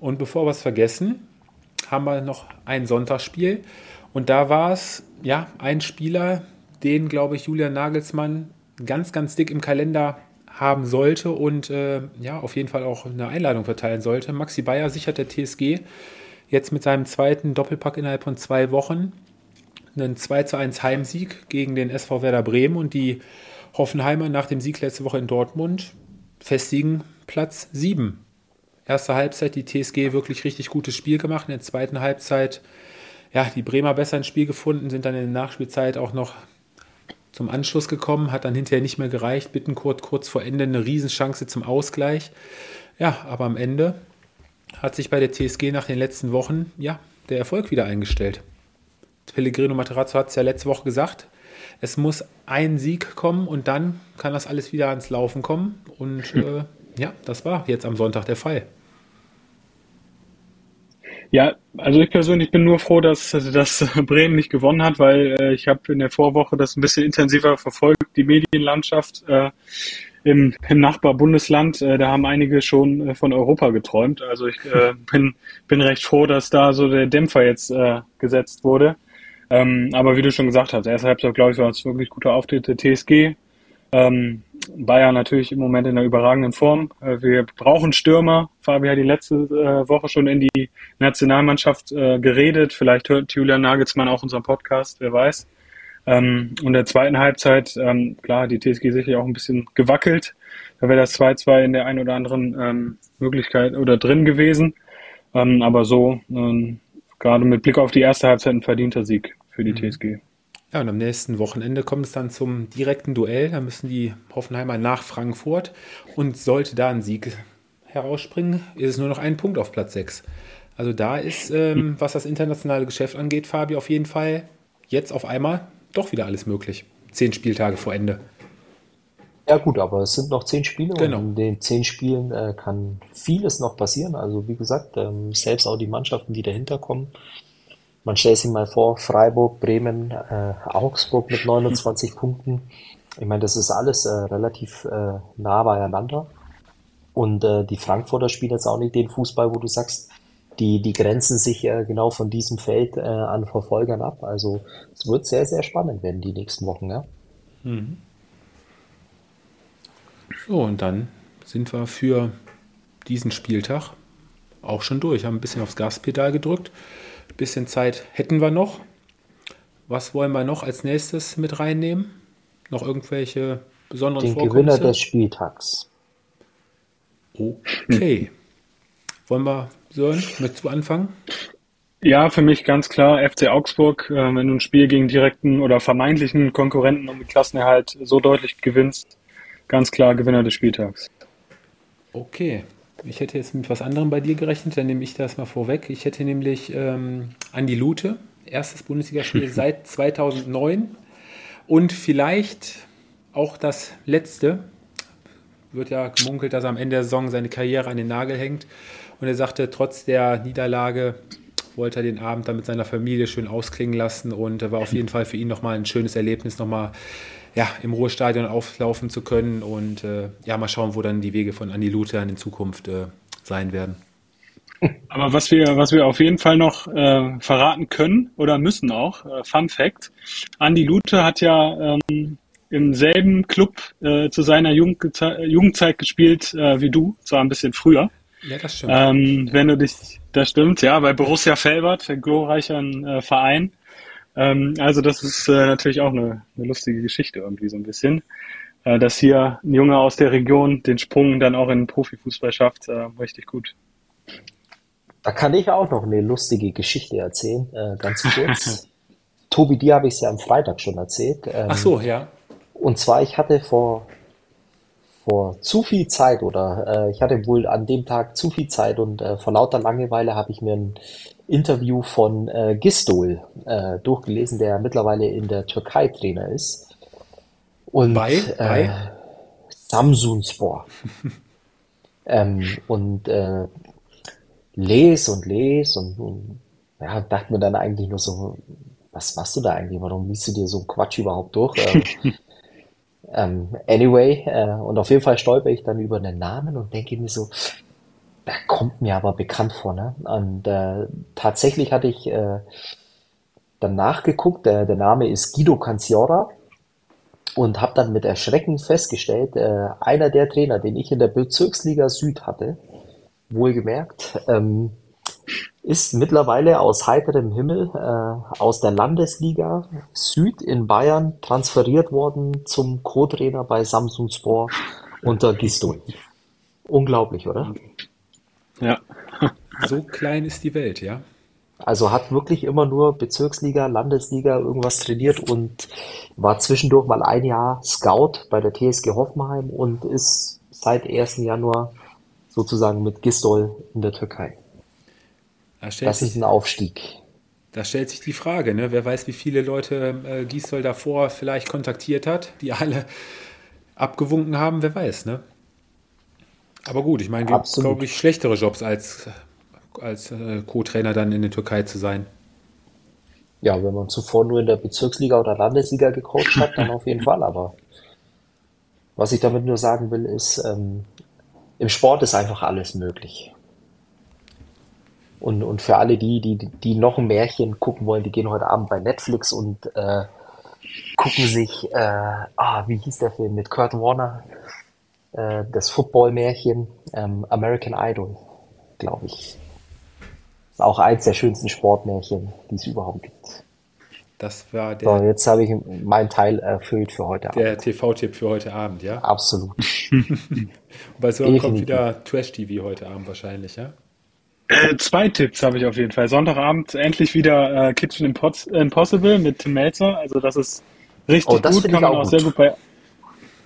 und bevor wir es vergessen, haben wir noch ein Sonntagsspiel. Und da war es, ja, ein Spieler, den, glaube ich, Julian Nagelsmann ganz, ganz dick im Kalender haben sollte und äh, ja, auf jeden Fall auch eine Einladung verteilen sollte. Maxi Bayer sichert der TSG jetzt mit seinem zweiten Doppelpack innerhalb von zwei Wochen einen 2 zu 1 Heimsieg gegen den SV Werder Bremen und die Hoffenheimer nach dem Sieg letzte Woche in Dortmund festigen Platz 7. Erste Halbzeit die TSG wirklich richtig gutes Spiel gemacht. In der zweiten Halbzeit ja, die Bremer besser ins Spiel gefunden, sind dann in der Nachspielzeit auch noch zum Anschluss gekommen, hat dann hinterher nicht mehr gereicht. Bittenkurt kurz vor Ende eine Riesenchance zum Ausgleich. Ja, aber am Ende hat sich bei der TSG nach den letzten Wochen ja der Erfolg wieder eingestellt. Pellegrino Materazzo hat es ja letzte Woche gesagt. Es muss ein Sieg kommen und dann kann das alles wieder ans Laufen kommen. Und äh, ja, das war jetzt am Sonntag der Fall. Ja, also ich persönlich bin nur froh, dass, dass Bremen nicht gewonnen hat, weil äh, ich habe in der Vorwoche das ein bisschen intensiver verfolgt, die Medienlandschaft äh, im, im Nachbarbundesland. Äh, da haben einige schon äh, von Europa geträumt. Also ich äh, bin, bin recht froh, dass da so der Dämpfer jetzt äh, gesetzt wurde. Ähm, aber wie du schon gesagt hast, erste Halbzeit, glaube ich, war es wirklich guter Auftritt der TSG. Ähm, Bayern natürlich im Moment in einer überragenden Form. Äh, wir brauchen Stürmer. Fabi hat die letzte äh, Woche schon in die Nationalmannschaft äh, geredet. Vielleicht hört Julian Nagelsmann auch unseren Podcast, wer weiß. Ähm, und der zweiten Halbzeit, ähm, klar, die TSG sicherlich auch ein bisschen gewackelt. Da wäre das 2-2 in der einen oder anderen ähm, Möglichkeit oder drin gewesen. aber so, gerade mit Blick auf die erste Halbzeit ein verdienter Sieg für die mhm. TSG. Ja, und am nächsten Wochenende kommt es dann zum direkten Duell. Da müssen die Hoffenheimer nach Frankfurt. Und sollte da ein Sieg herausspringen, ist es nur noch ein Punkt auf Platz 6. Also da ist, ähm, was das internationale Geschäft angeht, Fabi, auf jeden Fall jetzt auf einmal doch wieder alles möglich. Zehn Spieltage vor Ende. Ja gut, aber es sind noch zehn Spiele genau. und in den zehn Spielen äh, kann vieles noch passieren. Also wie gesagt, ähm, selbst auch die Mannschaften, die dahinter kommen, man stellt sich mal vor, Freiburg, Bremen, äh, Augsburg mit 29 Punkten. Ich meine, das ist alles äh, relativ äh, nah beieinander. Und äh, die Frankfurter spielen jetzt auch nicht den Fußball, wo du sagst, die, die grenzen sich äh, genau von diesem Feld äh, an Verfolgern ab. Also es wird sehr, sehr spannend werden die nächsten Wochen. Ja? Mhm. So, und dann sind wir für diesen Spieltag auch schon durch. Haben ein bisschen aufs Gaspedal gedrückt. Ein bisschen Zeit hätten wir noch. Was wollen wir noch als nächstes mit reinnehmen? Noch irgendwelche besonderen Den Gewinner des Spieltags. Okay. Wollen wir, Sören, mit zu anfangen? Ja, für mich ganz klar FC Augsburg. Äh, wenn du ein Spiel gegen direkten oder vermeintlichen Konkurrenten um den Klassenerhalt so deutlich gewinnst, ganz klar Gewinner des Spieltags. Okay. Ich hätte jetzt mit was anderem bei dir gerechnet, dann nehme ich das mal vorweg. Ich hätte nämlich ähm, Andi Lute, erstes Bundesligaspiel seit 2009 und vielleicht auch das letzte. Wird ja gemunkelt, dass er am Ende der Saison seine Karriere an den Nagel hängt. Und er sagte, trotz der Niederlage wollte er den Abend dann mit seiner Familie schön ausklingen lassen und war auf jeden Fall für ihn nochmal ein schönes Erlebnis, nochmal ja, im Ruhestadion auflaufen zu können und äh, ja, mal schauen, wo dann die Wege von Andi Luther in Zukunft äh, sein werden. Aber was wir, was wir auf jeden Fall noch äh, verraten können oder müssen auch, äh, Fun Fact, Andi Lute hat ja ähm, im selben Club äh, zu seiner Jugend, Jugendzeit gespielt äh, wie du, zwar ein bisschen früher. Ja, das stimmt. Ähm, wenn du dich, das stimmt, ja, bei Borussia Felbert, ein glorreicher äh, Verein. Ähm, also das ist äh, natürlich auch eine, eine lustige Geschichte irgendwie so ein bisschen, äh, dass hier ein Junge aus der Region den Sprung dann auch in den Profifußball schafft, äh, richtig gut. Da kann ich auch noch eine lustige Geschichte erzählen, äh, ganz kurz. Tobi, dir habe ich es ja am Freitag schon erzählt. Ähm, Ach so, ja. Und zwar, ich hatte vor, vor zu viel Zeit oder äh, ich hatte wohl an dem Tag zu viel Zeit und äh, vor lauter Langeweile habe ich mir ein Interview von äh, Gistol äh, durchgelesen, der mittlerweile in der Türkei Trainer ist. Und bei, äh, bei? Samsunspor. ähm, und äh, les und les und, und ja, dachte mir dann eigentlich nur so, was machst du da eigentlich? Warum liest du dir so Quatsch überhaupt durch? ähm, ähm anyway, äh, und auf jeden Fall stolper ich dann über den Namen und denke mir so, kommt mir aber bekannt vor, ne? Und äh, tatsächlich hatte ich äh, dann nachgeguckt, der, der Name ist Guido Canciora und habe dann mit Erschrecken festgestellt, äh, einer der Trainer, den ich in der Bezirksliga Süd hatte, wohlgemerkt, ähm, ist mittlerweile aus heiterem Himmel äh, aus der Landesliga Süd in Bayern transferiert worden zum Co-Trainer bei Samsung Sport unter Gisto. Unglaublich, oder? Ja. so klein ist die Welt, ja. Also hat wirklich immer nur Bezirksliga, Landesliga irgendwas trainiert und war zwischendurch mal ein Jahr Scout bei der TSG Hoffenheim und ist seit 1. Januar sozusagen mit Gistol in der Türkei. Da das ist ein Aufstieg. Da stellt sich die Frage, ne? wer weiß, wie viele Leute äh, Gisdol davor vielleicht kontaktiert hat, die alle abgewunken haben, wer weiß. Ne? Aber gut, ich meine, gibt glaube ich schlechtere Jobs als, als äh, Co-Trainer dann in der Türkei zu sein. Ja, wenn man zuvor nur in der Bezirksliga oder Landesliga gecoacht hat, dann auf jeden Fall. Aber was ich damit nur sagen will, ist, ähm, im Sport ist einfach alles möglich. Und, und für alle die, die, die noch ein Märchen gucken wollen, die gehen heute Abend bei Netflix und äh, gucken sich, äh, ah, wie hieß der Film mit Kurt Warner? Äh, das Football-Märchen ähm, American Idol, glaube ich. Ist auch eins der schönsten Sportmärchen, die es überhaupt gibt. Das war der. So, jetzt habe ich meinen Teil erfüllt für heute Abend. Der TV-Tipp für heute Abend, ja? Absolut. Bei so kommt wieder Trash-TV heute Abend wahrscheinlich, ja? Äh, zwei Tipps habe ich auf jeden Fall. Sonntagabend endlich wieder äh, Kitchen Impossible mit Tim Melzer. Also das ist richtig oh, das gut, kann man auch, gut. sehr gut bei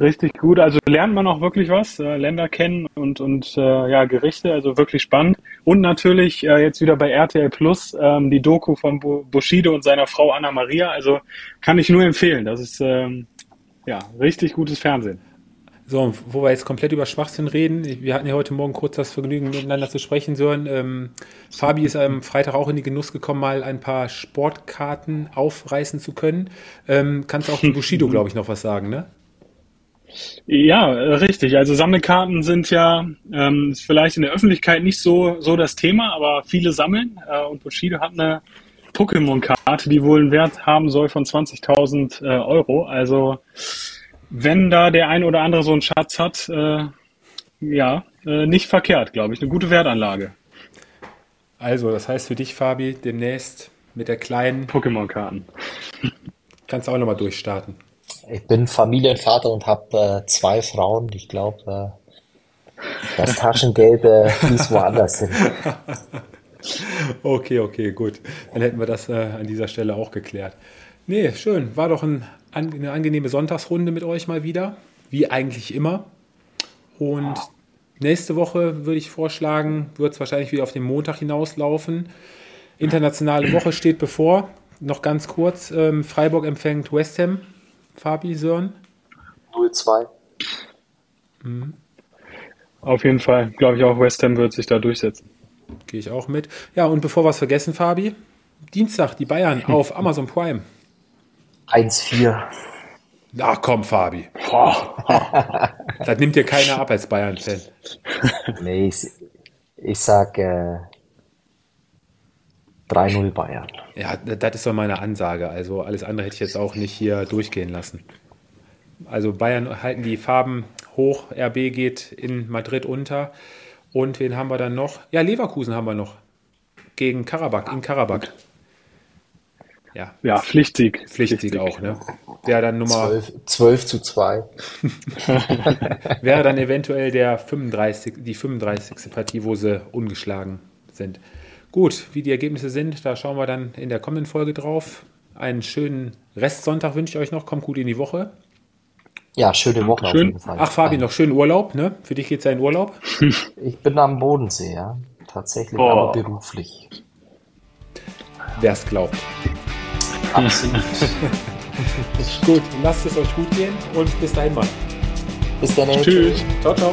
Richtig gut. Also lernt man auch wirklich was, äh, Länder kennen und, und äh, ja, Gerichte, also wirklich spannend. Und natürlich äh, jetzt wieder bei RTL Plus ähm, die Doku von Bushido und seiner Frau Anna Maria. Also kann ich nur empfehlen. Das ist ähm, ja richtig gutes Fernsehen. So, wo wir jetzt komplett über Schwachsinn reden, wir hatten ja heute Morgen kurz das Vergnügen, miteinander zu sprechen, Sören. Ähm, Fabi ist am Freitag auch in die Genuss gekommen, mal ein paar Sportkarten aufreißen zu können. Ähm, kannst auch zu Bushido, glaube ich, noch was sagen, ne? Ja, richtig. Also Sammelkarten sind ja ähm, vielleicht in der Öffentlichkeit nicht so, so das Thema, aber viele sammeln. Äh, und Bushido hat eine Pokémon-Karte, die wohl einen Wert haben soll von 20.000 äh, Euro. Also wenn da der ein oder andere so einen Schatz hat, äh, ja, äh, nicht verkehrt, glaube ich. Eine gute Wertanlage. Also, das heißt für dich, Fabi, demnächst mit der kleinen Pokémon-Karten. Kannst du auch nochmal durchstarten. Ich bin Familienvater und habe äh, zwei Frauen. Ich glaube, äh, das Taschengeld äh, fließt woanders hin. Okay, okay, gut. Dann hätten wir das äh, an dieser Stelle auch geklärt. Nee, schön. War doch ein, eine angenehme Sonntagsrunde mit euch mal wieder. Wie eigentlich immer. Und nächste Woche würde ich vorschlagen, wird es wahrscheinlich wieder auf den Montag hinauslaufen. Internationale Woche steht bevor. Noch ganz kurz. Ähm, Freiburg empfängt West Ham. Fabi, Sören? 0-2. Mhm. Auf jeden Fall. Glaube ich auch, West Ham wird sich da durchsetzen. Gehe ich auch mit. Ja, und bevor wir es vergessen, Fabi, Dienstag, die Bayern auf Amazon Prime. 1-4. Ach komm, Fabi. das nimmt dir keiner ab als Bayern-Fan. Nee, ich, ich sag äh, 3-0 Bayern. Ja, das ist doch meine Ansage. Also alles andere hätte ich jetzt auch nicht hier durchgehen lassen. Also Bayern halten die Farben hoch, RB geht in Madrid unter. Und wen haben wir dann noch? Ja, Leverkusen haben wir noch. Gegen Karabakh, in Karabakh. Ja, ja Pflichtsieg. Pflichtsieg, auch, ne? Wäre dann Nummer. 12, 12 zu 2. wäre dann eventuell der 35, die 35. Partie, wo sie ungeschlagen sind. Gut, wie die Ergebnisse sind, da schauen wir dann in der kommenden Folge drauf. Einen schönen Restsonntag wünsche ich euch noch. Kommt gut in die Woche. Ja, schöne Woche Schön. auf jeden Fall. Ach, Fabi, noch schönen Urlaub, ne? Für dich geht es ja in Urlaub? Ich bin am Bodensee, ja. Tatsächlich, oh. aber beruflich. Wer es glaubt. Absolut. gut, lasst es euch gut gehen und bis dahin mal. Bis dann. Tschüss. Ciao, ciao.